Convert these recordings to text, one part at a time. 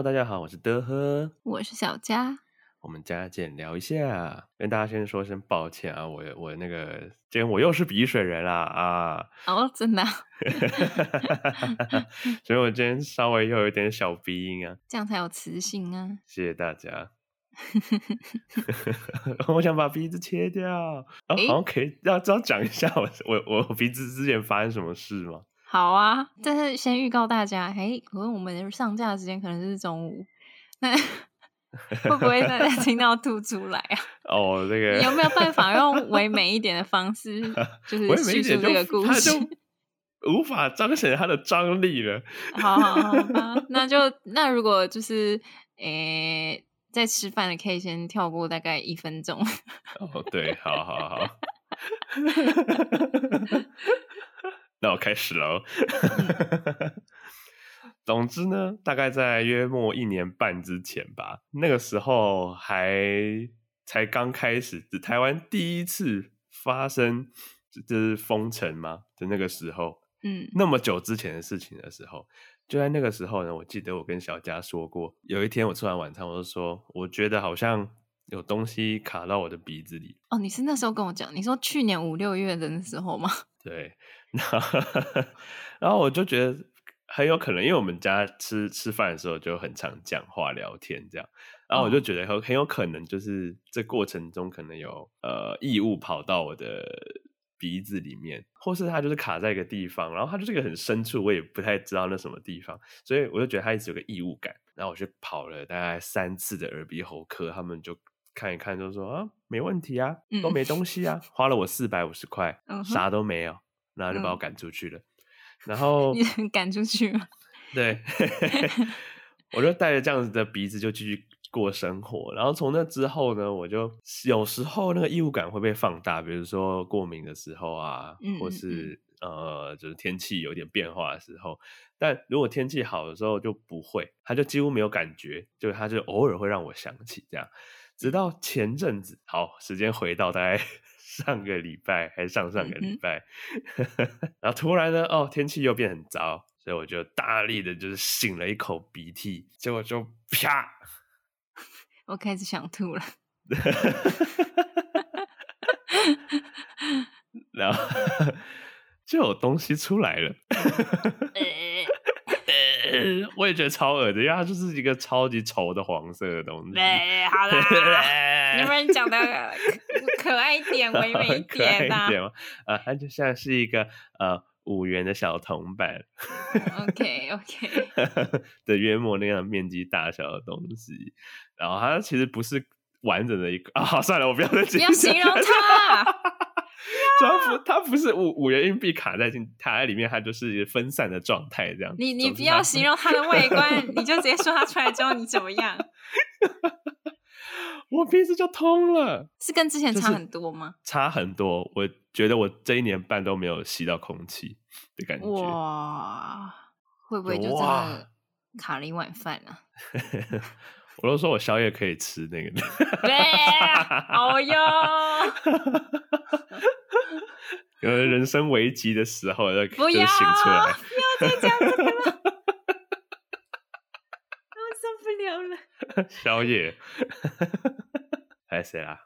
Hello，大家好，我是德赫，我是小佳，我们加减聊一下，跟大家先说声抱歉啊，我我那个今天我又是鼻水人啦啊，哦，真的，所以我今天稍微又有点小鼻音啊，这样才有磁性啊，谢谢大家，我想把鼻子切掉，哦，好像可以要要讲一下我我我鼻子之前发生什么事吗？好啊，但是先预告大家，嘿，可能我们上架的时间可能是中午，那 会不会大家听到吐出来啊？哦，这个有没有办法用唯美一点的方式，就是叙述这个故事，无法彰显它的张力了。好好好吧，那就那如果就是诶、欸，在吃饭的可以先跳过大概一分钟。哦，对，好好好。那我开始喽。总之呢，大概在约莫一年半之前吧，那个时候还才刚开始，台湾第一次发生就是封城嘛的那个时候，嗯，那么久之前的事情的时候，就在那个时候呢，我记得我跟小佳说过，有一天我吃完晚餐，我就说，我觉得好像有东西卡到我的鼻子里。哦，你是那时候跟我讲，你说去年五六月的那时候吗？对。然后我就觉得很有可能，因为我们家吃吃饭的时候就很常讲话聊天这样，然后我就觉得很很有可能就是这过程中可能有呃异物跑到我的鼻子里面，或是它就是卡在一个地方，然后它就是一个很深处，我也不太知道那什么地方，所以我就觉得它一直有个异物感，然后我就跑了大概三次的耳鼻喉科，他们就看一看，就说啊没问题啊，都没东西啊，花了我四百五十块，啥都没有。然后就把我赶出去了，嗯、然 后你赶出去了，对，我就带着这样子的鼻子就继续过生活。然后从那之后呢，我就有时候那个异物感会被放大，比如说过敏的时候啊，或是呃，就是天气有点变化的时候。但如果天气好的时候就不会，它就几乎没有感觉，就它就偶尔会让我想起这样。直到前阵子，好，时间回到大概。上个礼拜还是上上个礼拜，嗯、然后突然呢，哦，天气又变很糟，所以我就大力的就是擤了一口鼻涕，结果就啪，我开始想吐了，然后就有东西出来了。我也觉得超恶的，因为它就是一个超级稠的黄色的东西。对，好啦，你们讲的可爱一点，唯美一点呐。啊，它就像是一个呃五元的小铜板。OK OK。的约莫那样面积大小的东西，然后它其实不是完整的一个啊，算了，我不要再讲。不要形容它。它不，它不是五五元硬币卡在进卡在里面，它就是分散的状态，这样。你你不要形容它的 外观，你就直接说它出来之后你怎么样？我鼻子就通了，是跟之前差很多吗？差很多，我觉得我这一年半都没有吸到空气的感觉。哇，会不会就真的卡了一碗饭啊？我都说我宵夜可以吃那个，对，好哟。有人生危机的时候，就就醒出来，不要再讲这个了，我受不了了。宵夜，还有谁啦？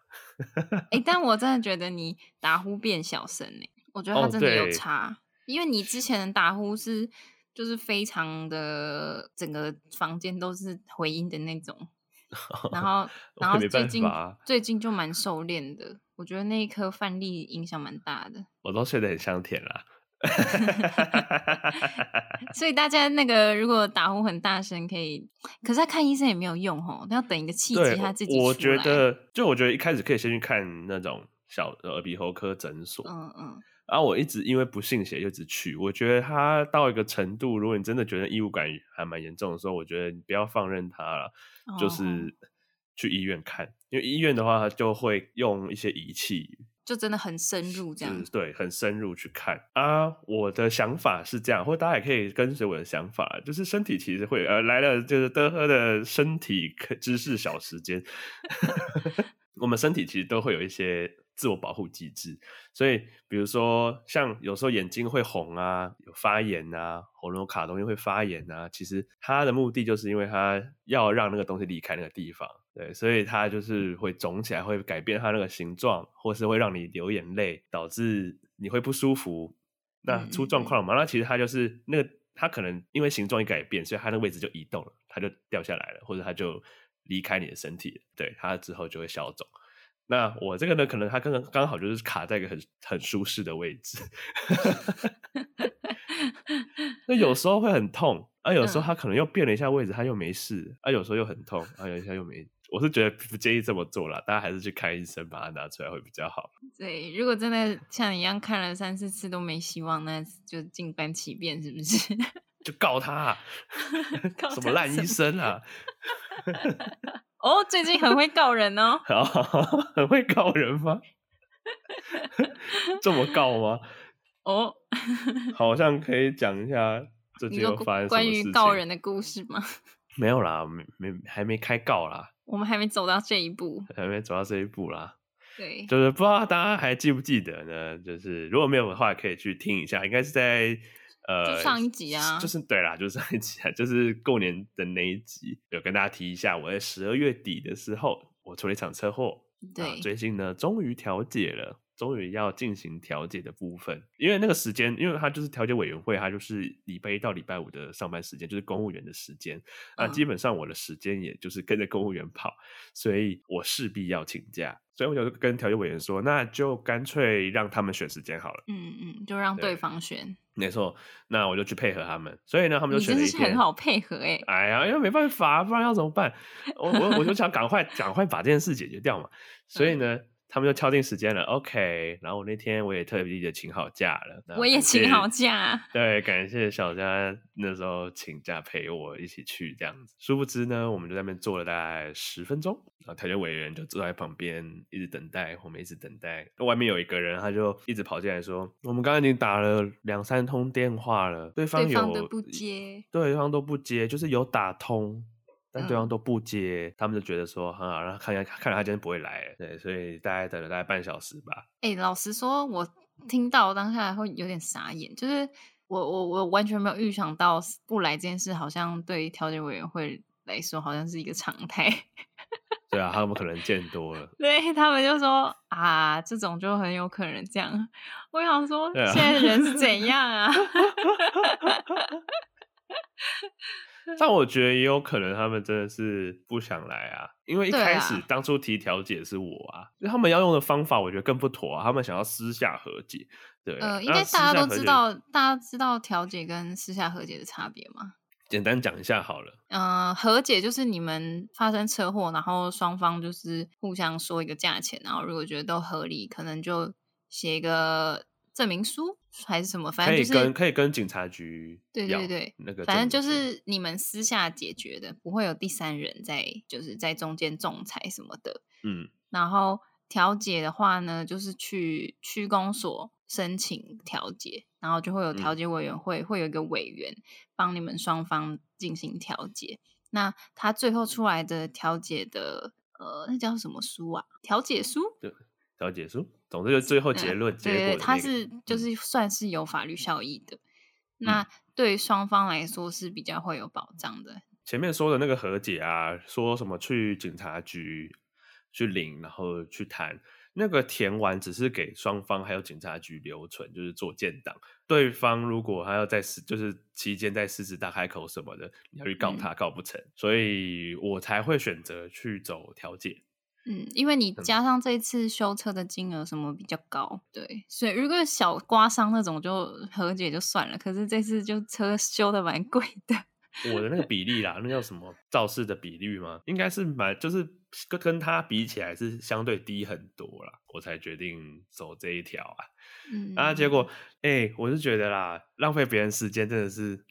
哎、欸，但我真的觉得你打呼变小声呢，我觉得他真的有差，哦、因为你之前的打呼是。就是非常的，整个房间都是回音的那种，然后，然后最近最近就蛮收敛的，我觉得那一颗饭粒影响蛮大的。我都睡得很香甜啦，所以大家那个如果打呼很大声，可以，可是他看医生也没有用吼，要等一个契机他自己。我觉得，就我觉得一开始可以先去看那种小耳鼻喉科诊所，嗯嗯。然后我一直因为不信邪，就一直去。我觉得他到一个程度，如果你真的觉得异物感还蛮严重的时候，我觉得你不要放任他了，哦、就是去医院看。因为医院的话，他就会用一些仪器，就真的很深入这样。对，很深入去看啊。我的想法是这样，或者大家也可以跟随我的想法，就是身体其实会呃来了，就是德赫的身体知识小时间。我们身体其实都会有一些自我保护机制，所以比如说像有时候眼睛会红啊，有发炎啊，喉咙卡东西会发炎啊，其实它的目的就是因为它要让那个东西离开那个地方，对，所以它就是会肿起来，会改变它那个形状，或是会让你流眼泪，导致你会不舒服，那出状况了嘛？那其实它就是那个它可能因为形状一改变，所以它那个位置就移动了，它就掉下来了，或者它就。离开你的身体，对，它之后就会消肿。那我这个呢，可能它刚刚刚好就是卡在一个很很舒适的位置。那有时候会很痛，啊，有时候它可能又变了一下位置，它又没事，啊，有时候又很痛，啊，有一下又没。我是觉得不建议这么做了，大家还是去看医生，把它拿出来会比较好。对，如果真的像你一样看了三四次都没希望，那就静观其变，是不是？就告他，啊，告他什么烂医生啊！哦，最近很会告人哦，很会告人吗？这么告吗？哦，好像可以讲一下最近有发生关于告人的故事吗？没有啦，没没还没开告啦，我们还没走到这一步，还没走到这一步啦。对，就是不知道大家还记不记得呢？就是如果没有的话，可以去听一下，应该是在。呃，上一集啊，就是对啦，就是上一集啊，就是过年的那一集，有跟大家提一下，我在十二月底的时候，我出了一场车祸，对，最近呢，终于调解了。终于要进行调解的部分，因为那个时间，因为他就是调解委员会，他就是礼拜一到礼拜五的上班时间，就是公务员的时间。那、嗯、基本上我的时间也就是跟着公务员跑，所以我势必要请假。所以我就跟调解委员说，那就干脆让他们选时间好了。嗯嗯，就让对方选。没错，那我就去配合他们。所以呢，他们就选了一天。是很好配合哎、欸。哎呀，因为没办法，不然要怎么办？我我我就想赶快赶快把这件事解决掉嘛。所以呢。嗯他们就敲定时间了，OK。然后我那天我也特地的请好假了，我也请好假。对，感谢小佳那时候请假陪我一起去这样子。殊不知呢，我们就在那边坐了大概十分钟，然后调解委员就坐在旁边一直等待，我们一直等待。外面有一个人，他就一直跑进来说：“我们刚刚已经打了两三通电话了，对方有对方都不接，对，对方都不接，就是有打通。”但对方都不接，嗯、他们就觉得说很好，然后看看看来他今天不会来，对，所以大概等了大概半小时吧。哎、欸，老实说，我听到当下会有点傻眼，就是我我我完全没有预想到不来这件事，好像对调解委员会来说好像是一个常态。对啊，他们可能见多了。对，他们就说啊，这种就很有可能这样。我想说，现在的人是怎样啊？但我觉得也有可能他们真的是不想来啊，因为一开始当初提调解是我啊，啊他们要用的方法我觉得更不妥啊，他们想要私下和解，对，呃，应该大家都知道，大家知道调解跟私下和解的差别吗？简单讲一下好了，嗯、呃，和解就是你们发生车祸，然后双方就是互相说一个价钱，然后如果觉得都合理，可能就写一个。证明书还是什么？反正就是可以跟可以跟警察局对对对，那个反正就是你们私下解决的，不会有第三人在就是在中间仲裁什么的。嗯，然后调解的话呢，就是去区公所申请调解，然后就会有调解委员会，嗯、会有一个委员帮你们双方进行调解。那他最后出来的调解的呃，那叫什么书啊？调解书？对，调解书。总之，就最后结论、嗯、结果、那个，它是就是算是有法律效益的。嗯、那对双方来说是比较会有保障的。前面说的那个和解啊，说什么去警察局去领，然后去谈，那个填完只是给双方还有警察局留存，就是做建档。对方如果还要在就是期间在狮子大开口什么的，你要去告他、嗯、告不成，所以我才会选择去走调解。嗯，因为你加上这次修车的金额什么比较高，对，所以如果小刮伤那种就和解就算了。可是这次就车修的蛮贵的。我的那个比例啦，那叫什么肇事的比率吗？应该是蛮，就是跟跟他比起来是相对低很多啦，我才决定走这一条啊。嗯，啊，结果哎、欸，我是觉得啦，浪费别人时间真的是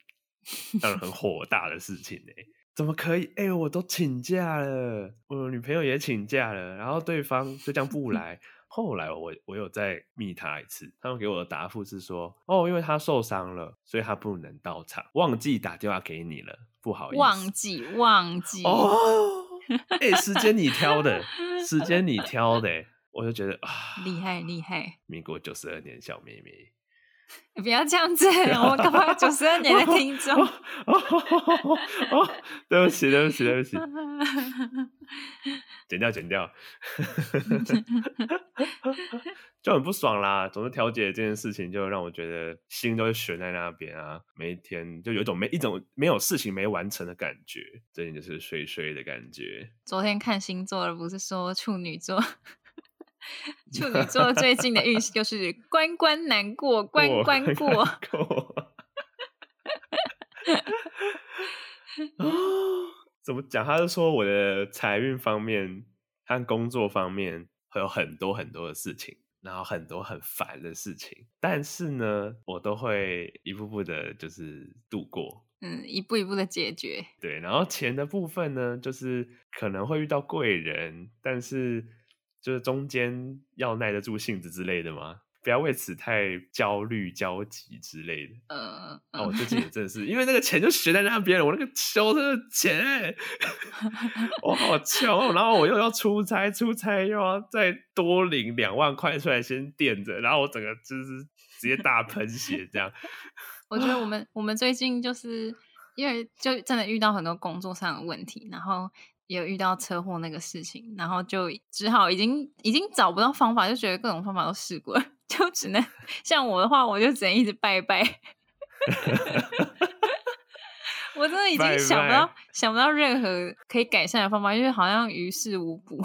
让人很火大的事情哎、欸。怎么可以？哎、欸，我都请假了，我女朋友也请假了，然后对方就这样不来。后来我我有再密他一次，他们给我的答复是说，哦，因为他受伤了，所以他不能到场，忘记打电话给你了，不好意思。忘记忘记哦，哎、欸，时间你挑的，时间你挑的，我就觉得啊，厉害厉害。民国九十二年小妹妹，你 不要这样子，我干嘛九十二年的听众？哦，对不起，对不起，对不起，剪掉，剪掉。就很不爽啦，总是调解这件事情，就让我觉得心都会悬在那边啊。每一天就有一种没一种没有事情没完成的感觉，最近就是睡睡的感觉。昨天看星座而，不是说处女座，处女座最近的运势就是关关难过关关过。怎么讲？他是说我的财运方面和工作方面会有很多很多的事情。然后很多很烦的事情，但是呢，我都会一步步的，就是度过，嗯，一步一步的解决。对，然后钱的部分呢，就是可能会遇到贵人，但是就是中间要耐得住性子之类的嘛。不要为此太焦虑、焦急之类的。嗯，哦，我最近也 真的是，因为那个钱就悬在那边了，我那个求的钱，我好穷，然后我又要出差，出差又要再多领两万块出来先垫着，然后我整个就是直接大喷血这样。我觉得我们我们最近就是因为就真的遇到很多工作上的问题，然后。也有遇到车祸那个事情，然后就只好已经已经找不到方法，就觉得各种方法都试过了，就只能像我的话，我就只能一直拜拜。我真的已经想不到想不到任何可以改善的方法，因为好像于事无补。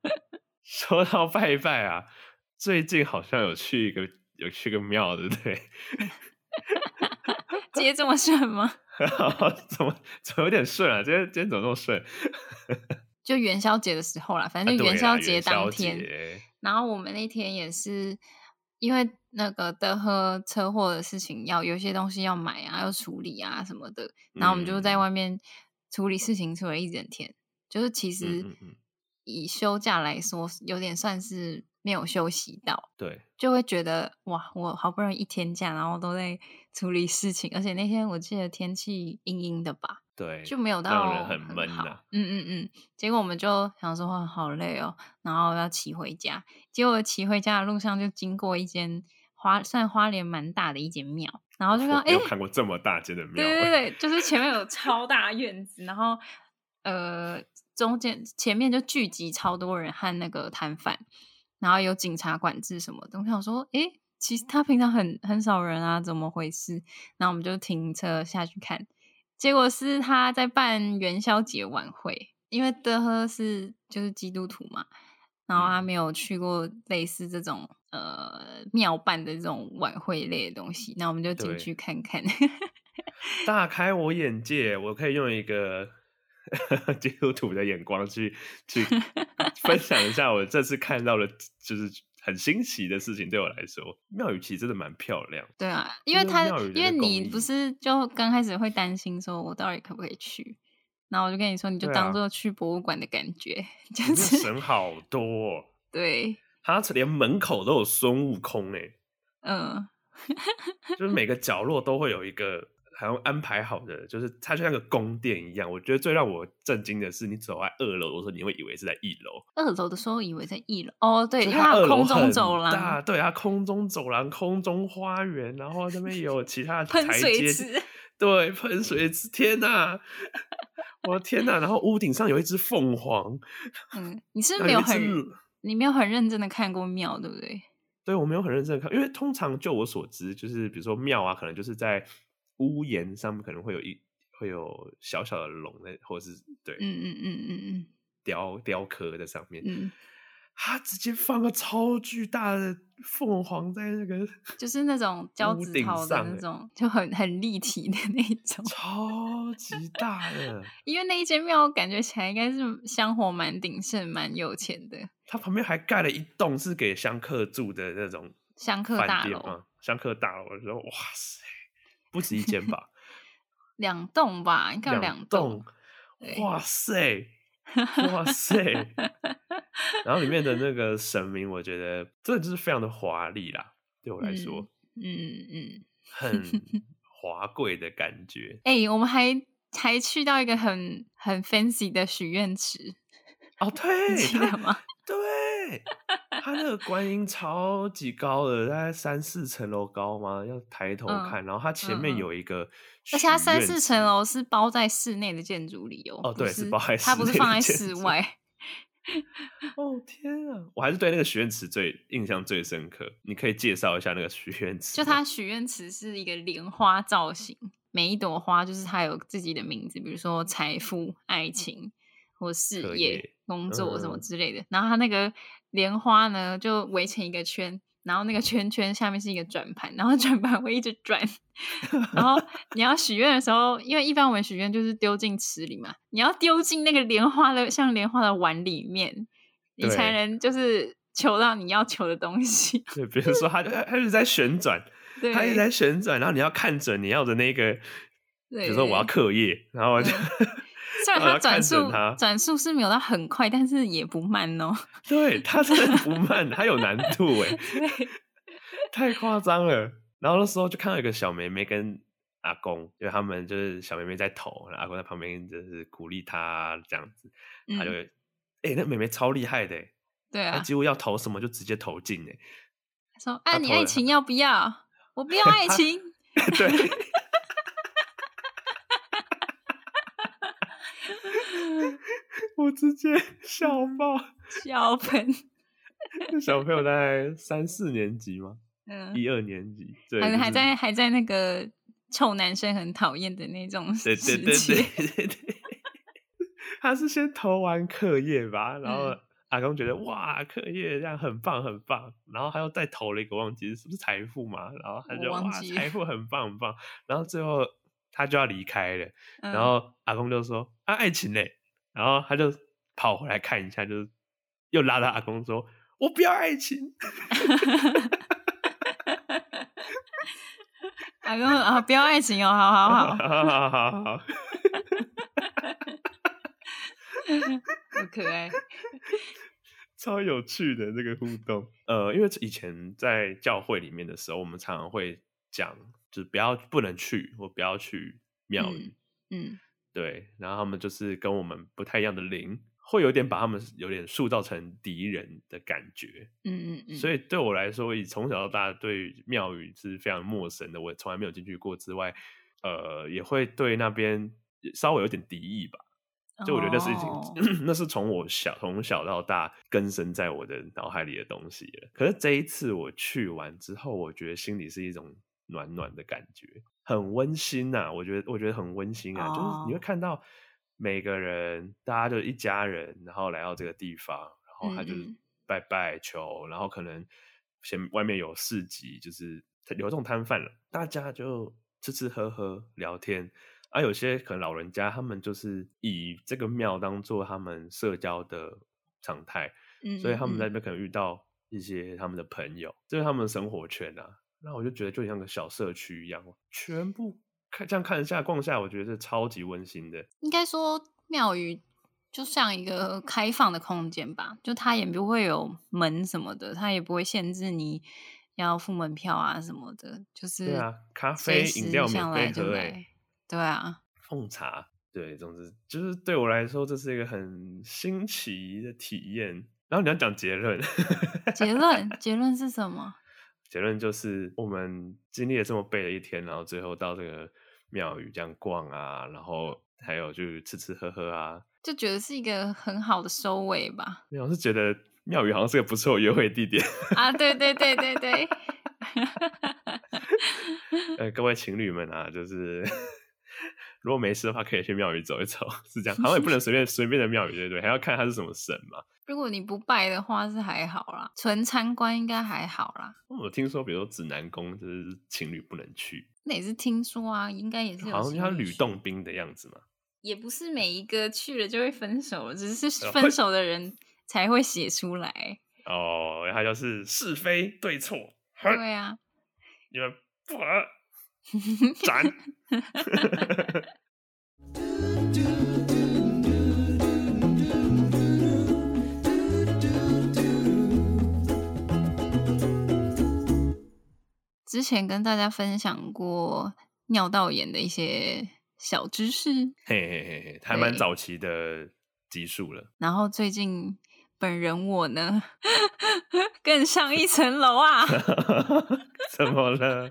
说到拜拜啊，最近好像有去一个有去个庙，对不对？接这么顺吗？怎么怎么有点顺啊？今天今天怎么那么顺？就元宵节的时候啦，反正就元宵节当天。然后我们那天也是因为那个德和车祸的事情，要有些东西要买啊，要处理啊什么的。然后我们就在外面处理事情，处理一整天。就是其实以休假来说，有点算是没有休息到。对，就会觉得哇，我好不容易一天假，然后都在。处理事情，而且那天我记得天气阴阴的吧，对，就没有到很闷的。嗯嗯嗯，结果我们就想说哇，好累哦，然后要骑回家。结果骑回家的路上就经过一间花，算花莲蛮大的一间庙，然后就说哎，有看过这么大间的庙。对对对，就是前面有超大院子，然后呃中间前面就聚集超多人和那个摊贩，然后有警察管制什么的。我想说哎。诶其实他平常很很少人啊，怎么回事？然后我们就停车下去看，结果是他在办元宵节晚会，因为德赫是就是基督徒嘛，然后他没有去过类似这种呃庙办的这种晚会类的东西，那我们就进去看看，大开我眼界，我可以用一个 基督徒的眼光去去 分享一下我这次看到的，就是。很新奇的事情对我来说，妙宇其实真的蛮漂亮。对啊，因为他因为你不是就刚开始会担心说，我到底可不可以去？然后我就跟你说，你就当做去博物馆的感觉，啊、就是神好多。对，他连门口都有孙悟空哎，嗯，就是每个角落都会有一个。好像安排好的，就是它就像个宫殿一样。我觉得最让我震惊的是，你走在二楼的时候，你会以为是在一楼。二楼的时候以为在一楼哦，对，它有空中走廊，对，它空中走廊、空中花园，然后这边有其他的 台阶，喷水池，对，喷水池。天哪，我的天哪！然后屋顶上有一只凤凰。嗯，你是没有很，你没有很认真的看过庙，对不对？对，我没有很认真的看，因为通常就我所知，就是比如说庙啊，可能就是在。屋檐上面可能会有一会有小小的龙的，或者是对，嗯嗯嗯嗯嗯，雕雕刻在上面。嗯，他直接放个超巨大的凤凰在那个，就是那种胶子套的那种，就很很立体的那种，超级大的。因为那一间庙感觉起来应该是香火蛮鼎盛、蛮有钱的。它旁边还盖了一栋是给香客住的那种香客大楼，香客大楼。我说哇塞！不止一间吧，两栋吧，应该有两栋。哇塞，哇塞！然后里面的那个神明，我觉得真的就是非常的华丽啦，对我来说，嗯嗯，嗯很 华贵的感觉。哎、欸，我们还还去到一个很很 fancy 的许愿池。哦，对，记得吗？对，他那个观音超级高的，大概三四层楼高吗？要抬头看，嗯、然后它前面有一个，而且它三四层楼是包在室内的建筑里哦。哦，对，是包在室内，它不是放在室外。哦天啊！我还是对那个许愿池最印象最深刻。你可以介绍一下那个许愿池？就它许愿池是一个莲花造型，每一朵花就是它有自己的名字，比如说财富、爱情或事业。工作什么之类的，嗯、然后它那个莲花呢，就围成一个圈，然后那个圈圈下面是一个转盘，然后转盘会一直转。然后你要许愿的时候，因为一般我们许愿就是丢进池里嘛，你要丢进那个莲花的像莲花的碗里面，你才能就是求到你要求的东西。对，比如说它就它一直在旋转，它一直在旋转，然后你要看准你要的那个，比如说我要课业，然后我就。虽然他转速转速是没有到很快，但是也不慢哦。对，他真的不慢，他有难度 哎，太夸张了。然后那时候就看到一个小妹妹跟阿公，因为他们就是小妹妹在投，阿公在旁边就是鼓励她这样子。他就，哎、嗯欸，那妹妹超厉害的，对啊，她几乎要投什么就直接投进哎。他说：“啊，你爱情要不要？我不要爱情。”对。我直接 笑爆，笑喷。小朋友大概三四年级吗？嗯，一二年级，对，还还在还在那个臭男生很讨厌的那种时期。对对对对对。他是先投完课业吧，然后阿公觉得哇，课业这样很棒很棒，然后他又再投了一个，忘记是不是财富嘛？然后他就哇，财富很棒很棒，然后最后他就要离开了，然后阿公就说啊，爱情嘞。然后他就跑回来看一下，就是又拉着阿公说：“我不要爱情。”阿公啊，不要爱情哦，好好好，好好 好好，好 可爱，超有趣的这个互动。呃，因为以前在教会里面的时候，我们常常会讲，就是不要不能去或不要去庙宇，嗯。嗯对，然后他们就是跟我们不太一样的灵，会有点把他们有点塑造成敌人的感觉。嗯嗯嗯。所以对我来说，以从小到大对庙宇是非常陌生的，我从来没有进去过之外，呃，也会对那边稍微有点敌意吧。就我觉得那是已经、哦、那是从我小从小到大根深在我的脑海里的东西了。可是这一次我去完之后，我觉得心里是一种暖暖的感觉。很温馨呐、啊，我觉得我觉得很温馨啊，oh. 就是你会看到每个人，大家就一家人，然后来到这个地方，然后他就是拜拜求，然后可能前外面有市集，就是有这种摊贩了，大家就吃吃喝喝聊天，而、啊、有些可能老人家他们就是以这个庙当做他们社交的常态，所以他们在那边可能遇到一些他们的朋友，这、就是他们的生活圈啊。那我就觉得就像个小社区一样，全部看这样看一下逛下，我觉得是超级温馨的。应该说庙宇就像一个开放的空间吧，就它也不会有门什么的，它也不会限制你要付门票啊什么的。就是对啊，咖啡饮料免费喝，对啊，奉茶，对，总之就是对我来说这是一个很新奇的体验。然后你要讲结论，结论结论是什么？结论就是，我们经历了这么背的一天，然后最后到这个庙宇这样逛啊，然后还有就吃吃喝喝啊，就觉得是一个很好的收尾吧。我是觉得庙宇好像是个不错的约会地点啊！对对对对对。呃，各位情侣们啊，就是。如果没事的话，可以去庙宇走一走，是这样。好像也不能随便随便的庙宇，对不对？还要看它是什么神嘛。如果你不拜的话，是还好啦，纯参观应该还好啦。我听说，比如说指南宫，就是情侣不能去。那也是听说啊，应该也是。好像像吕洞宾的样子嘛。也不是每一个去了就会分手，只是分手的人才会写出来。哦，他就是是非对错。对啊。你们不合。斩！之前跟大家分享过尿道炎的一些小知识。嘿嘿嘿嘿，还蛮早期的集数了。然后最近本人我呢，更上一层楼啊！怎么了？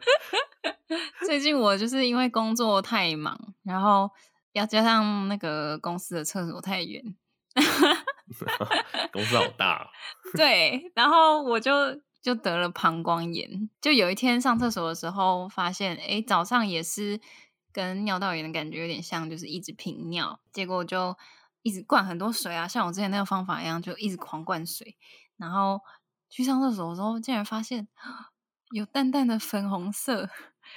最近我就是因为工作太忙，然后要加上那个公司的厕所太远，公司好大哦。对，然后我就就得了膀胱炎。就有一天上厕所的时候，发现哎，早上也是跟尿道炎的感觉有点像，就是一直频尿，结果就一直灌很多水啊，像我之前那个方法一样，就一直狂灌水。然后去上厕所的时候，竟然发现有淡淡的粉红色。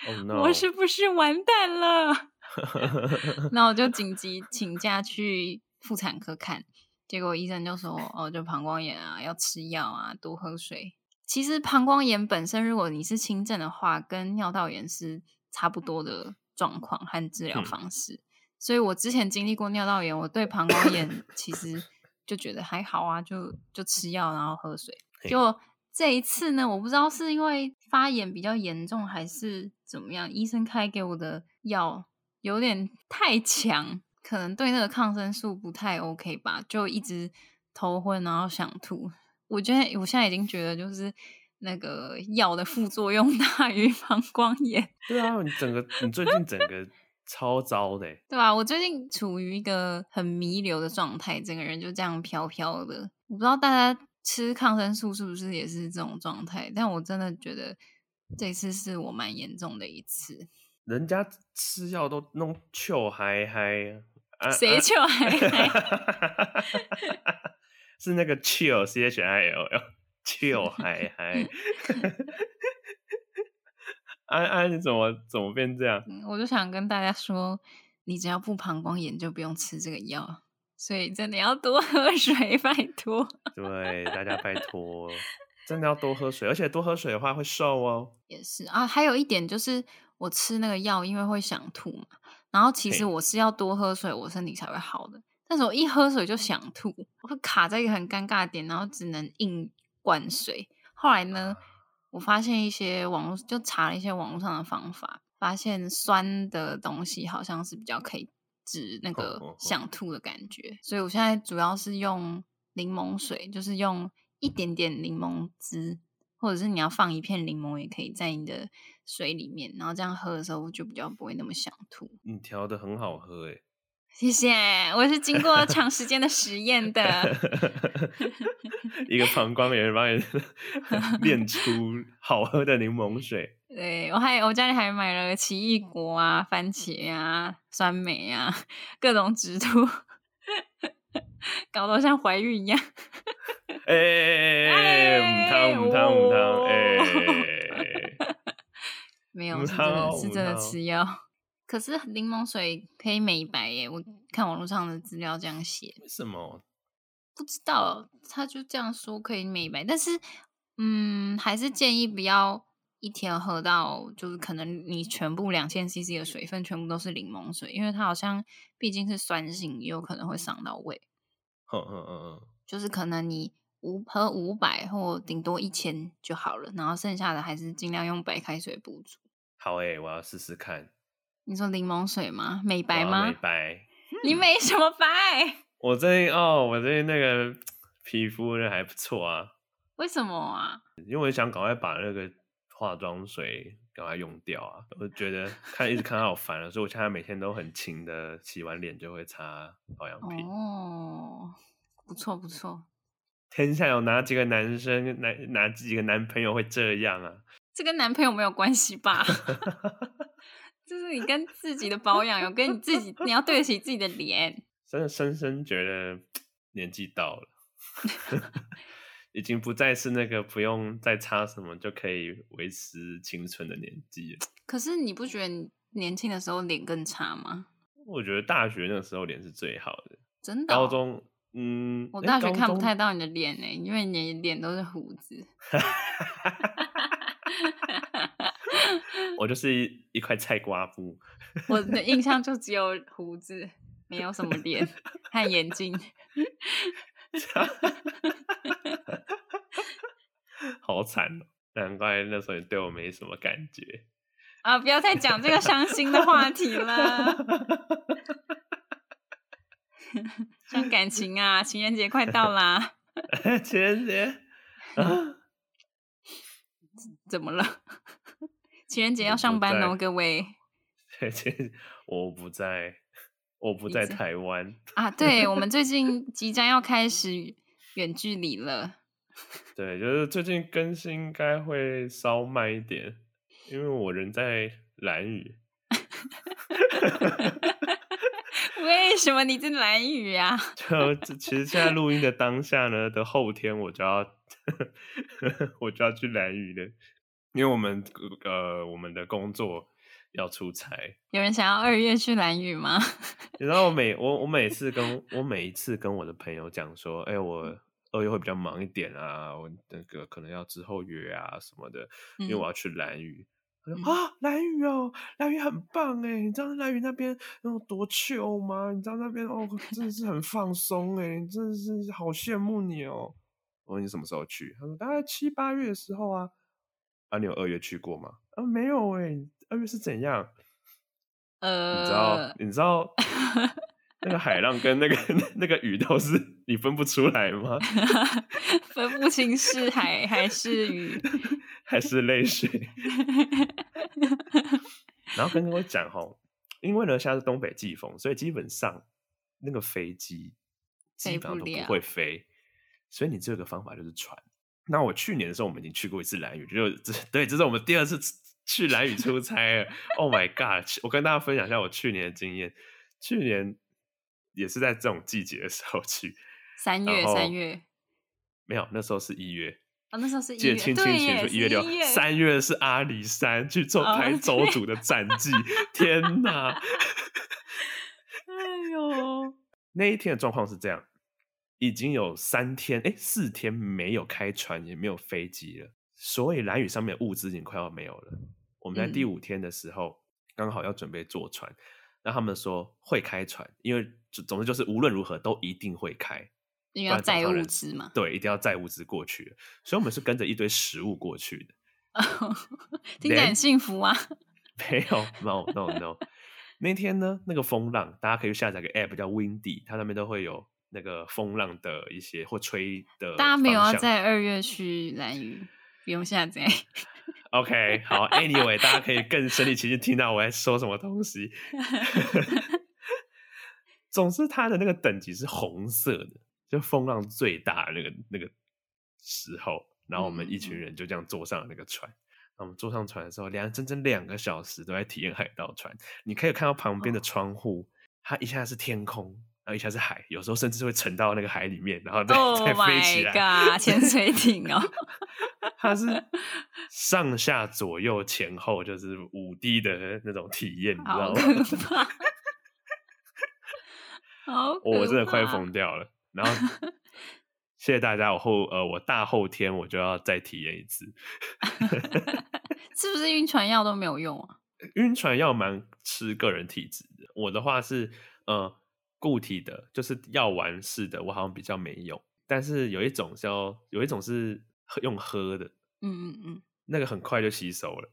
Oh, no. 我是不是完蛋了？那我就紧急 请假去妇产科看，结果医生就说：“哦，就膀胱炎啊，要吃药啊，多喝水。”其实膀胱炎本身，如果你是轻症的话，跟尿道炎是差不多的状况和治疗方式。嗯。所以我之前经历过尿道炎，我对膀胱炎其实就觉得还好啊，就就吃药然后喝水，就。这一次呢，我不知道是因为发炎比较严重还是怎么样，医生开给我的药有点太强，可能对那个抗生素不太 OK 吧，就一直头昏，然后想吐。我觉得我现在已经觉得就是那个药的副作用 大于膀胱炎。对啊，你整个你最近整个 超糟的，对吧？我最近处于一个很弥留的状态，整个人就这样飘飘的。我不知道大家。吃抗生素是不是也是这种状态？但我真的觉得这次是我蛮严重的一次。人家吃药都弄笑嗨嗨，谁笑嗨嗨？是那个 chill c h i l l chill 嗨 嗨。安安，你怎么怎么变这样？我就想跟大家说，你只要不膀胱炎，就不用吃这个药。所以真的要多喝水，拜托。对，大家拜托，真的要多喝水，而且多喝水的话会瘦哦。也是啊，还有一点就是，我吃那个药，因为会想吐嘛。然后其实我是要多喝水，我身体才会好的。但是我一喝水就想吐，我会卡在一个很尴尬的点，然后只能硬灌水。后来呢，我发现一些网络，就查了一些网络上的方法，发现酸的东西好像是比较可以。治那个想吐的感觉，所以我现在主要是用柠檬水，就是用一点点柠檬汁，或者是你要放一片柠檬也可以在你的水里面，然后这样喝的时候就比较不会那么想吐。你调的很好喝诶，谢谢，我是经过 长时间的实验的，一个膀胱炎帮你 练出好喝的柠檬水。对，我还我家里还买了奇异果啊、番茄啊、酸梅啊，各种植物，搞得像怀孕一样。哎哎哎！母汤母汤母汤！哎，没有，是真的是真的吃药。可是柠檬水可以美白耶，我看网络上的资料这样写。为什么？不知道，他就这样说可以美白，但是嗯，还是建议不要。一天喝到就是可能你全部两千 CC 的水分全部都是柠檬水，因为它好像毕竟是酸性，也有可能会伤到胃。嗯嗯嗯嗯，就是可能你五喝五百或顶多一千就好了，然后剩下的还是尽量用白开水补足。好诶、欸，我要试试看。你说柠檬水吗？美白吗？美白。你美什么白？我最近哦，我最近那个皮肤那还不错啊。为什么啊？因为我想赶快把那个。化妆水赶快用掉啊！我觉得 看一直看到好烦了，所以我现在每天都很勤的洗完脸就会擦保养品。哦，不错不错。天下有哪几个男生、哪哪几个男朋友会这样啊？这跟男朋友没有关系吧？就是你跟自己的保养有跟你自己，你要对得起自己的脸。真的深深觉得年纪到了。已经不再是那个不用再擦什么就可以维持青春的年纪了。可是你不觉得你年轻的时候脸更差吗？我觉得大学那个时候脸是最好的。真的哦？高中，嗯，我大学看不太到你的脸呢，因为你脸都是胡子。我就是一一块菜瓜布。我的印象就只有胡子，没有什么脸和眼睛。好惨，难怪那时候你对我没什么感觉。啊！不要再讲这个伤心的话题了。伤感情啊，情人节快到啦！情人节啊？怎么了？情人节要上班哦，各位。我不在，我不在台湾啊。对，我们最近 即将要开始远距离了。对，就是最近更新应该会稍慢一点。因为我人在兰屿，为什么你在蓝屿啊？就其实现在录音的当下呢的后天，我就要我就要去蓝屿了，因为我们呃我们的工作要出差。有人想要二月去兰屿吗？你知道我每我我每次跟我每一次跟我的朋友讲说，哎、欸，我二月会比较忙一点啊，我那个可能要之后约啊什么的，因为我要去兰屿。嗯他说啊，兰屿哦，兰屿很棒哎，你知道兰屿那边那种多 chill 吗？你知道那边哦，真的是很放松哎，真的是好羡慕你哦。我问你什么时候去？他说大概七八月的时候啊。啊，你有二月去过吗？啊，没有哎，二月是怎样？呃，你知道你知道那个海浪跟那个 那个雨都是你分不出来吗？分不清是海还是雨。还是泪水，然后跟各位讲哈，因为呢现在是东北季风，所以基本上那个飞机基本上都不会飞，所以你这个方法就是船。那我去年的时候，我们已经去过一次蓝屿，就这对，这是我们第二次去蓝屿出差了。Oh my god！我跟大家分享一下我去年的经验，去年也是在这种季节的时候去，三月三月没有，那时候是一月。啊、哦，那时候是记得清清楚楚，一月六，三月是阿里山去做拍周主的战 绩，哦、天哪！哎呦，那一天的状况是这样，已经有三天，哎，四天没有开船，也没有飞机了，所以蓝屿上面的物资已经快要没有了。我们在第五天的时候，刚、嗯、好要准备坐船，那他们说会开船，因为总之就是无论如何都一定会开。因为要载物资嘛，对，一定要载物资过去，所以我们是跟着一堆食物过去的，听起来很幸福啊。没有，no no no。那天呢，那个风浪，大家可以下载个 app 叫 Windy，它上面都会有那个风浪的一些或吹的。大家没有要在二月去蓝屿，不用下载。OK，好，Anyway，大家可以更身临其境听到我在说什么东西。总之，它的那个等级是红色的。就风浪最大的那个那个时候，然后我们一群人就这样坐上了那个船。嗯、我们坐上船的时候，两整整两个小时都在体验海盗船。你可以看到旁边的窗户，哦，它一下是天空，然后一下是海，有时候甚至会沉到那个海里面，然后再，oh、再飞起来。潜水艇哦，它是上下左右前后就是五 D 的那种体验，你知道吗？好，我真的快疯掉了。然后，谢谢大家。我后呃，我大后天我就要再体验一次。是不是晕船药都没有用啊？晕船药蛮吃个人体质的。我的话是呃固体的，就是药丸式的，我好像比较没用。但是有一种叫有一种是用喝的，嗯嗯嗯，那个很快就吸收了。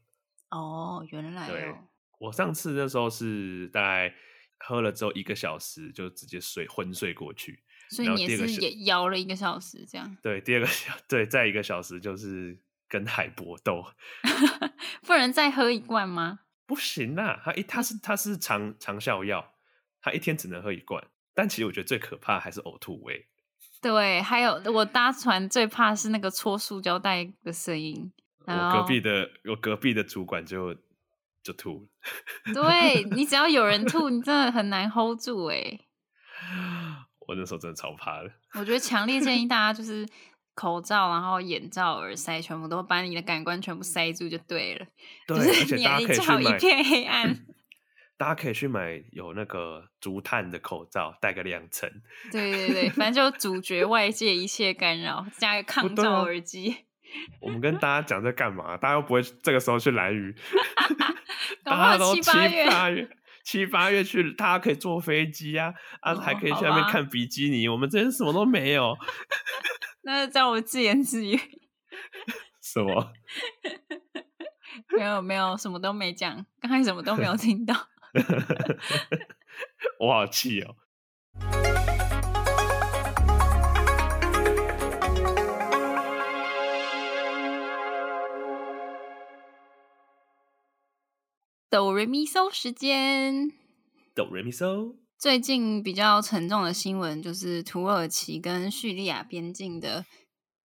哦，原来对。我上次那时候是大概喝了之后一个小时就直接睡昏睡过去。所以你也是也摇了一个小时这样？对，第二个小对，再一个小时就是跟海搏斗。不能再喝一罐吗？不行啊，它一他是它是长长效药，他一天只能喝一罐。但其实我觉得最可怕还是呕吐味。对，还有我搭船最怕是那个搓塑胶袋的声音。我隔壁的我隔壁的主管就就吐了。对，你只要有人 吐，你真的很难 hold 住哎。我那时候真的超怕的。我觉得强烈建议 大家就是口罩，然后眼罩、耳塞，全部都把你的感官全部塞住就对了。对，就是、而且大家可以一片黑暗。大家可以去买有那个竹炭的口罩，戴个两层。对对对，反正就阻绝外界一切干扰，加个抗噪耳机。我们跟大家讲在干嘛？大家又不会这个时候去蓝屿。大家都七八月。七八月去，大家可以坐飞机啊，啊，还可以去那边看比基尼。我们这边什么都没有。那就叫我自言自语。什么？没有没有，什么都没讲，刚才什么都没有听到。我好气哦！哆瑞咪嗦时间，哆瑞咪嗦。最近比较沉重的新闻就是土耳其跟叙利亚边境的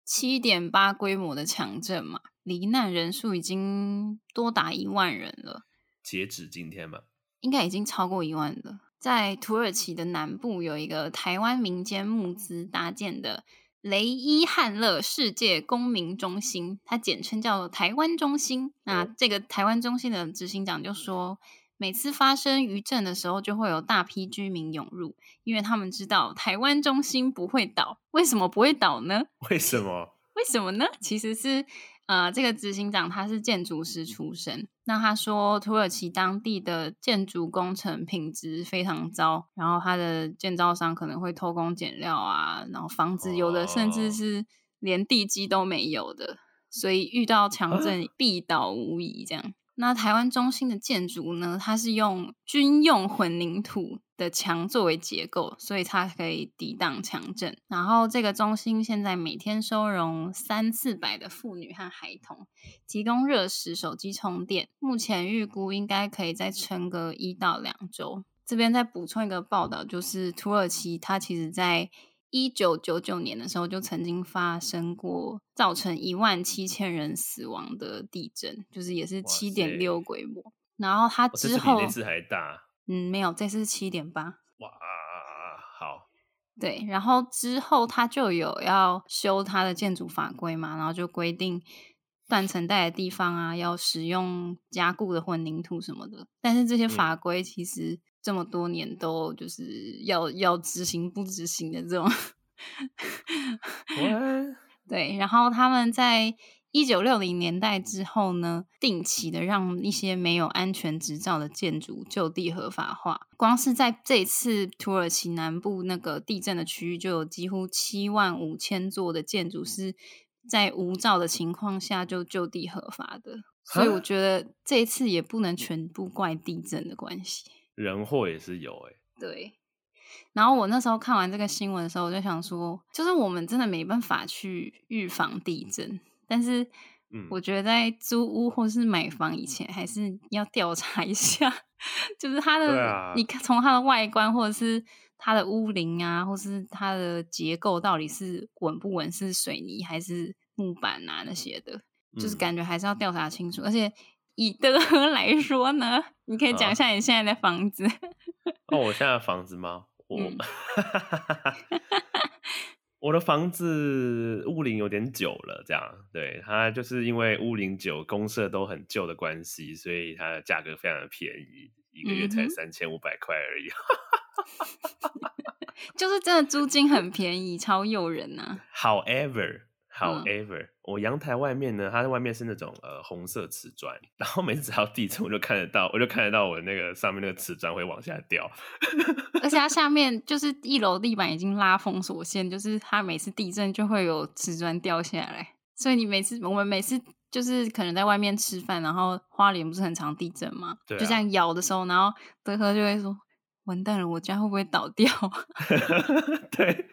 七点八规模的强震嘛，罹难人数已经多达一万人了。截止今天嘛，应该已经超过一万了。在土耳其的南部有一个台湾民间募资搭建的雷伊汉勒世界公民中心，它简称叫台湾中心。那这个台湾中心的执行长就说，每次发生余震的时候，就会有大批居民涌入，因为他们知道台湾中心不会倒。为什么不会倒呢？为什么？为什么呢？其实是。呃，这个执行长他是建筑师出身，那他说土耳其当地的建筑工程品质非常糟，然后他的建造商可能会偷工减料啊，然后房子有的甚至是连地基都没有的，所以遇到强震必倒无疑这样。那台湾中心的建筑呢，它是用军用混凝土的墙作为结构，所以它可以抵挡强震。然后这个中心现在每天收容三四百的妇女和孩童，提供热食、手机充电。目前预估应该可以再撑个一到两周。这边再补充一个报道，就是土耳其它其实在。一九九九年的时候，就曾经发生过造成一万七千人死亡的地震，就是也是七点六规模。然后它之后，这次还大，嗯，没有，这次是七点八。哇，好，对，然后之后他就有要修他的建筑法规嘛，然后就规定断层带的地方啊，要使用加固的混凝土什么的。但是这些法规其实、嗯。这么多年都就是要要执行不执行的这种 对。然后他们在一九六零年代之后呢，定期的让一些没有安全执照的建筑就地合法化。光是在这次土耳其南部那个地震的区域，就有几乎七万五千座的建筑是在无照的情况下就就地合法的。所以我觉得这一次也不能全部怪地震的关系。人祸也是有哎、欸，对。然后我那时候看完这个新闻的时候，我就想说，就是我们真的没办法去预防地震，但是，我觉得在租屋或是买房以前，还是要调查一下，就是它的，啊、你看从它的外观，或者是它的屋龄啊，或是它的结构到底是稳不稳，是水泥还是木板啊那些的，就是感觉还是要调查清楚，嗯、而且。以德和来说呢，你可以讲一下你现在的房子。哦，我现在的房子吗？我，嗯、我的房子屋龄有点久了，这样，对，它就是因为屋龄久，公社都很旧的关系，所以它的价格非常的便宜，一个月才三千五百块而已。就是真的租金很便宜，超诱人啊。However。However，、嗯、我阳台外面呢，它的外面是那种呃红色瓷砖，然后每次只要地震，我就看得到，我就看得到我那个上面那个瓷砖会往下掉，而且它下面就是一楼地板已经拉封锁线，就是它每次地震就会有瓷砖掉下来，所以你每次我们每次就是可能在外面吃饭，然后花莲不是很常地震嘛？对、啊，就这样摇的时候，然后德和就会说：“完蛋了，我家会不会倒掉？” 对。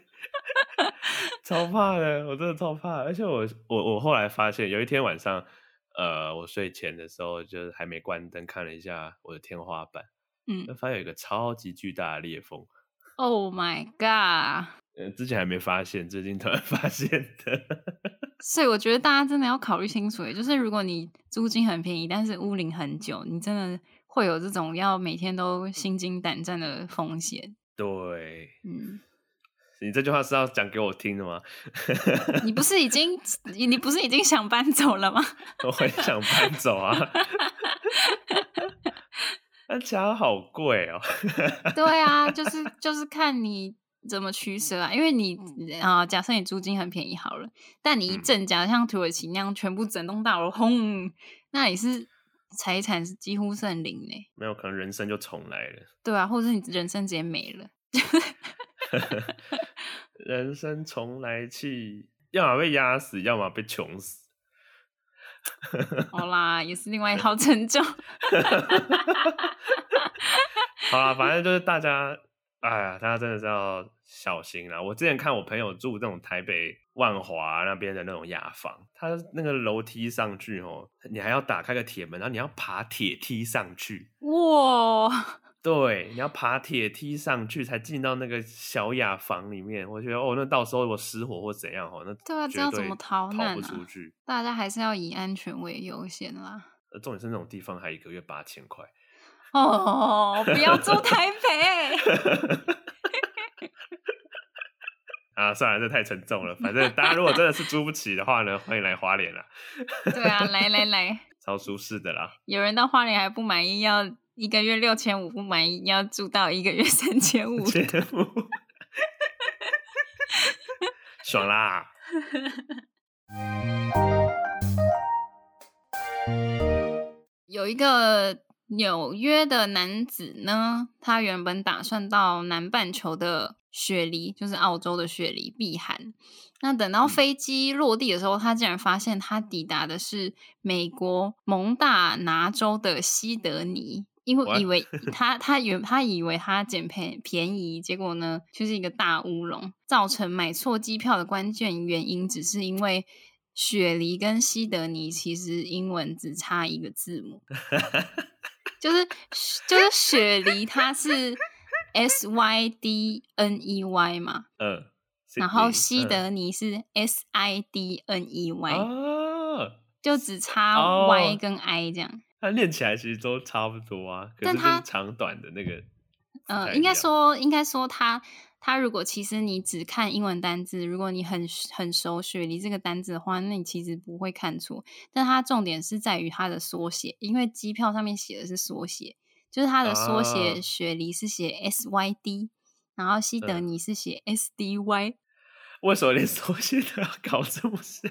超怕的，我真的超怕。而且我我我后来发现，有一天晚上，呃，我睡前的时候就是还没关灯，看了一下我的天花板，嗯，就发现有一个超级巨大的裂缝。Oh my god！呃，之前还没发现，最近突然 发现的。所以我觉得大家真的要考虑清楚，就是如果你租金很便宜，但是屋龄很久，你真的会有这种要每天都心惊胆战的风险。对，嗯。你这句话是要讲给我听的吗？你不是已经你不是已经想搬走了吗？我很想搬走啊，那家好贵哦。对啊，就是就是看你怎么取舍啊。因为你啊，假设你租金很便宜好了，但你一震，假如像土耳其那样，全部整栋大楼轰，那你是财产是几乎是很零呢？没有可能，人生就重来了。对啊，或者是你人生直接没了。人生重来气，要么被压死，要么被穷死。好 啦，也是另外一套成就。好啦，反正就是大家，哎呀，大家真的是要小心啦。我之前看我朋友住那种台北万华那边的那种雅房，他那个楼梯上去哦，你还要打开个铁门，然后你要爬铁梯上去。哇！对，你要爬铁梯上去才进到那个小雅房里面。我觉得哦，那到时候我失火或怎样哦，那对啊，这要怎么逃难啊？逃不出去。大家还是要以安全为优先啦。重点是那种地方还一个月八千块哦，不要住台北。啊，算了，这太沉重了。反正大家如果真的是租不起的话呢，欢迎来花莲啦。对啊，来来来，超舒适的啦。有人到花莲还不满意要。一个月六千五不满意，要住到一个月 三千五，爽啦！有一个纽约的男子呢，他原本打算到南半球的雪梨，就是澳洲的雪梨避寒。那等到飞机落地的时候，他竟然发现他抵达的是美国蒙大拿州的西德尼。因为以为 他他原他以为他捡便便宜，结果呢，就是一个大乌龙。造成买错机票的关键原因，只是因为雪梨跟西德尼其实英文只差一个字母，就是就是雪梨它是 S Y D N E Y 嘛，嗯，然后西德尼是 S I D N E Y，哦，就只差 Y 跟 I 这样。它练起来其实都差不多啊，可是它长短的那个，呃，应该说，应该说它，它它如果其实你只看英文单字，如果你很很熟雪梨这个单字的话，那你其实不会看错。但它重点是在于它的缩写，因为机票上面写的是缩写，就是它的缩写，雪梨是写 S Y D，然后西德尼是写 S D Y。为什么连缩写都要搞这么像？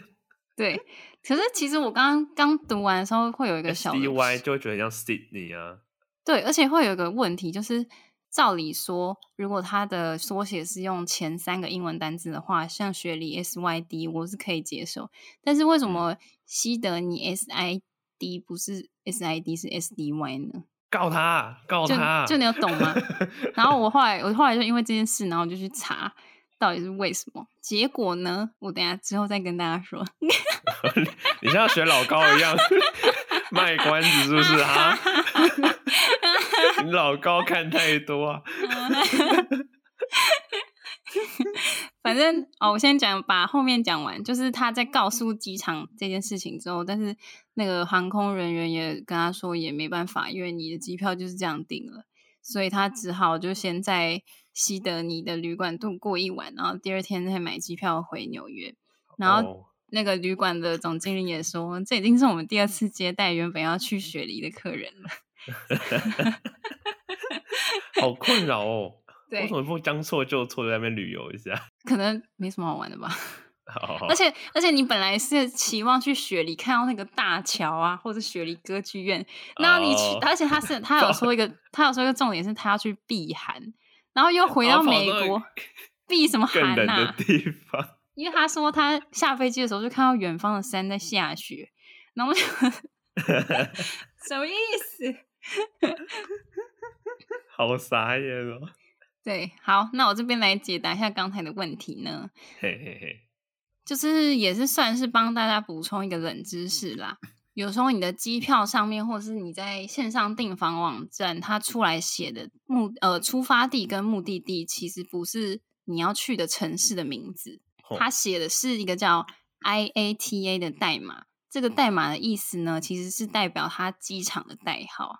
对，可是其实我刚刚读完的时候，会有一个小 D Y 就会觉得像 Sydney 啊。对，而且会有一个问题，就是照理说，如果它的缩写是用前三个英文单字的话，像雪梨 S Y D，我是可以接受。但是为什么西德尼 S I D 不是 S I D 是 S D Y 呢？告他，告他，就，就你有懂吗？然后我后来，我后来就因为这件事，然后我就去查。到底是为什么？结果呢？我等下之后再跟大家说。你像学老高一样卖关子，是不是啊？你老高看太多啊。反正哦，我先讲，把后面讲完。就是他在告诉机场这件事情之后，但是那个航空人员也跟他说，也没办法，因为你的机票就是这样订了，所以他只好就先在。西德尼的旅馆度过一晚，然后第二天再买机票回纽约。然后那个旅馆的总经理也说，这已经是我们第二次接待原本要去雪梨的客人了。好困扰哦！对，为什么不将错就错，在那边旅游一下？可能没什么好玩的吧。而且而且你本来是期望去雪梨看到那个大桥啊，或者雪梨歌剧院。那你去，而且他是他有说一个，他有说一个重点是他要去避寒。然后又回到美国，避什么寒呐、啊？因为他说他下飞机的时候就看到远方的山在下雪，然后我就 什么意思？好傻眼哦！对，好，那我这边来解答一下刚才的问题呢。嘿嘿嘿，就是也是算是帮大家补充一个冷知识啦。有时候你的机票上面，或者是你在线上订房网站，它出来写的目呃出发地跟目的地，其实不是你要去的城市的名字，它写的是一个叫 IATA 的代码。这个代码的意思呢，其实是代表它机场的代号。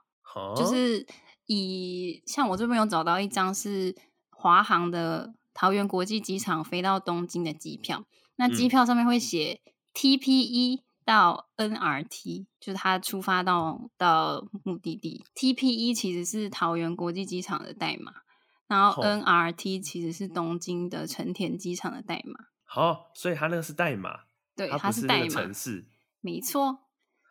就是以像我这边有找到一张是华航的桃园国际机场飞到东京的机票，那机票上面会写 TPE。到 NRT 就是他出发到到目的地，TPE 其实是桃园国际机场的代码，然后 NRT 其实是东京的成田机场的代码。好、哦，所以它那个是代码，对，它是代码城市，没错。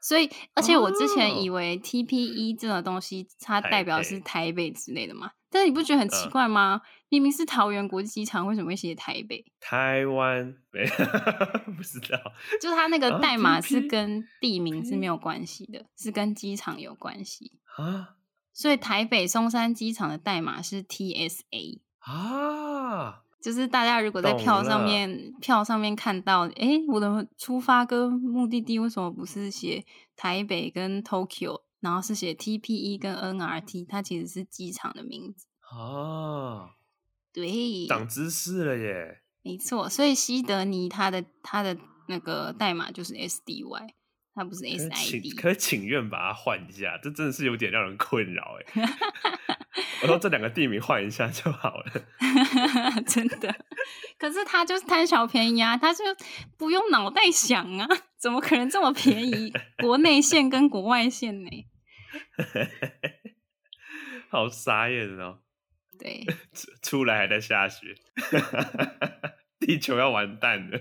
所以，而且我之前以为 TPE 这个东西它代表是台北之类的嘛，但是你不觉得很奇怪吗？嗯、明明是桃园国际机场，为什么会写台北？台湾没 不知道，就是它那个代码是跟地名是没有关系的，是跟机场有关系啊。所以台北松山机场的代码是 TSA 啊。就是大家如果在票上面票上面看到，哎、欸，我的出发跟目的地为什么不是写台北跟 Tokyo，然后是写 TPE 跟 NRT，它其实是机场的名字哦。对，长知识了耶。没错，所以西德尼它的它的那个代码就是 SDY。他不是 S I D，可以请愿把它换一下，这真的是有点让人困扰哎。我说这两个地名换一下就好了，真的。可是他就是贪小便宜啊，他就不用脑袋想啊，怎么可能这么便宜？国内线跟国外线呢？好傻眼哦。对，出来还在下雪，地球要完蛋了。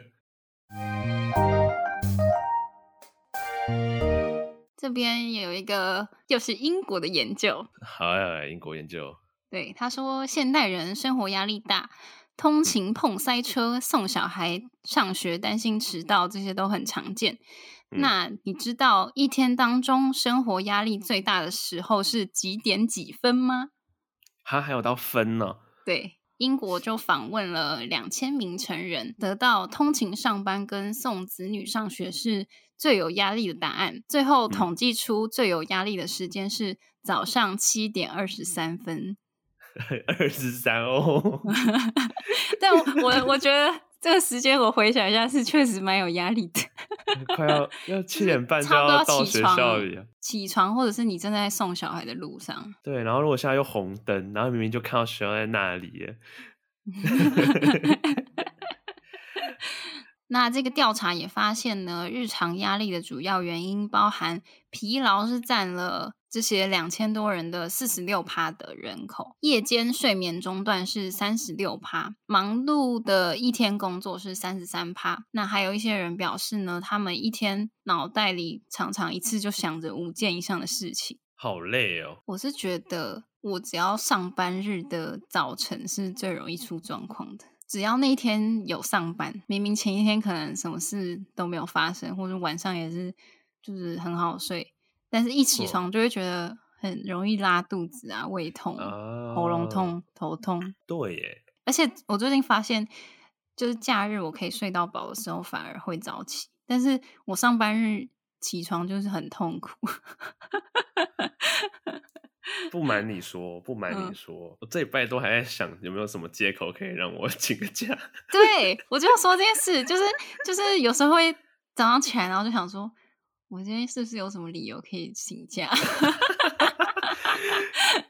这边也有一个，又是英国的研究。好呀，英国研究。对，他说，现代人生活压力大，通勤碰塞车，送小孩上学担心迟到，这些都很常见。嗯、那你知道一天当中生活压力最大的时候是几点几分吗？他还有到分呢。对，英国就访问了两千名成人，得到通勤上班跟送子女上学是最有压力的答案，最后统计出最有压力的时间是早上七点二十三分。二十三哦，但我我，我觉得这个时间我回想一下是确实蛮有压力的。快要要七点半就要到学校里，起床或者是你正在送小孩的路上。对，然后如果现在又红灯，然后明明就看到学校在那里。那这个调查也发现呢，日常压力的主要原因包含疲劳是占了这些两千多人的四十六趴的人口，夜间睡眠中断是三十六趴，忙碌的一天工作是三十三趴。那还有一些人表示呢，他们一天脑袋里常常一次就想着五件以上的事情，好累哦。我是觉得，我只要上班日的早晨是最容易出状况的。只要那一天有上班，明明前一天可能什么事都没有发生，或者晚上也是就是很好睡，但是一起床就会觉得很容易拉肚子啊、胃痛、啊、喉咙痛、头痛。对耶，而且我最近发现，就是假日我可以睡到饱的时候反而会早起，但是我上班日起床就是很痛苦。不瞒你说，不瞒你说，嗯、我这礼拜都还在想有没有什么借口可以让我 请个假。对，我就要说这件事，就是就是有时候会早上起来，然后就想说，我今天是不是有什么理由可以请假？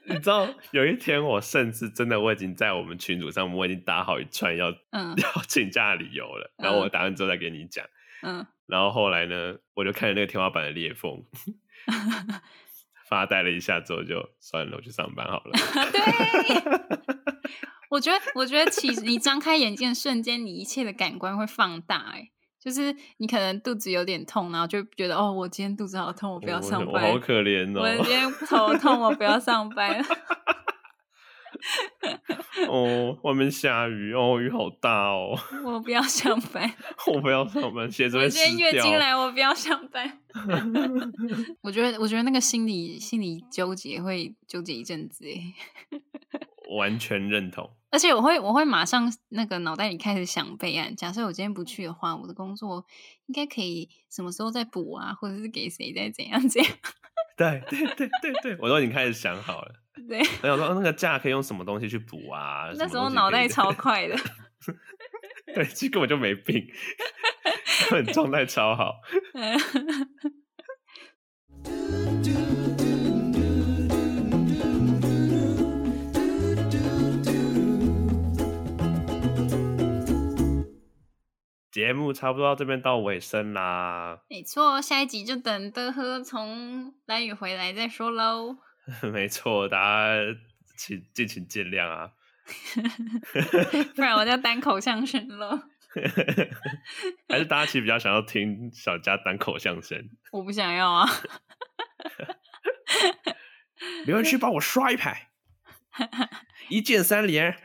你知道，有一天我甚至真的我已经在我们群组上，我已经打好一串要、嗯、要请假的理由了，然后我打完之后再给你讲。嗯，然后后来呢，我就看着那个天花板的裂缝。发呆了一下之后，就算了，我去上班好了。对，我觉得，我觉得，其实你张开眼睛的瞬间，你一切的感官会放大。哎，就是你可能肚子有点痛，然后就觉得哦，我今天肚子好痛，我不要上班。我，我好可怜哦，我今天头痛，我不要上班。哦，外面下雨哦，雨好大哦。我不要上班，我不要上班，鞋子会湿掉。今天月经来，我不要上班。我觉得，我觉得那个心理心理纠结会纠结一阵子诶。完全认同。而且我会我会马上那个脑袋里开始想备案。假设我今天不去的话，我的工作应该可以什么时候再补啊，或者是给谁再怎样怎样。对对对对对，我都已经开始想好了。对，我想说那个假可以用什么东西去补啊？那时候脑袋超快的。对，其实根本就没病，很状态超好。节目差不多到这边到尾声啦。没错，下一集就等德和从蓝雨回来再说喽。没错，大家请敬请见谅啊，不然我就单口相声了。还是大家其实比较想要听小佳单口相声？我不想要啊。留言区帮我刷一排。一键三连。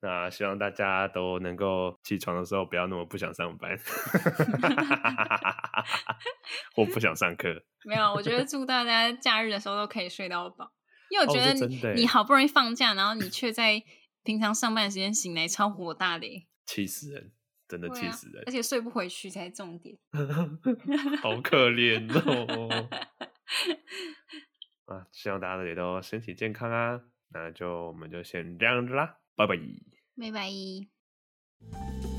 那希望大家都能够起床的时候不要那么不想上班，或不想上课。没有，我觉得祝大家假日的时候都可以睡到饱，因为我觉得你好不容易放假，然后你却在平常上班的时间醒来，超火大的，气死人，真的气死人，而且睡不回去才是重点，好可怜哦。啊，希望大家也都身体健康啊，那就我们就先这样子啦。拜拜，拜拜。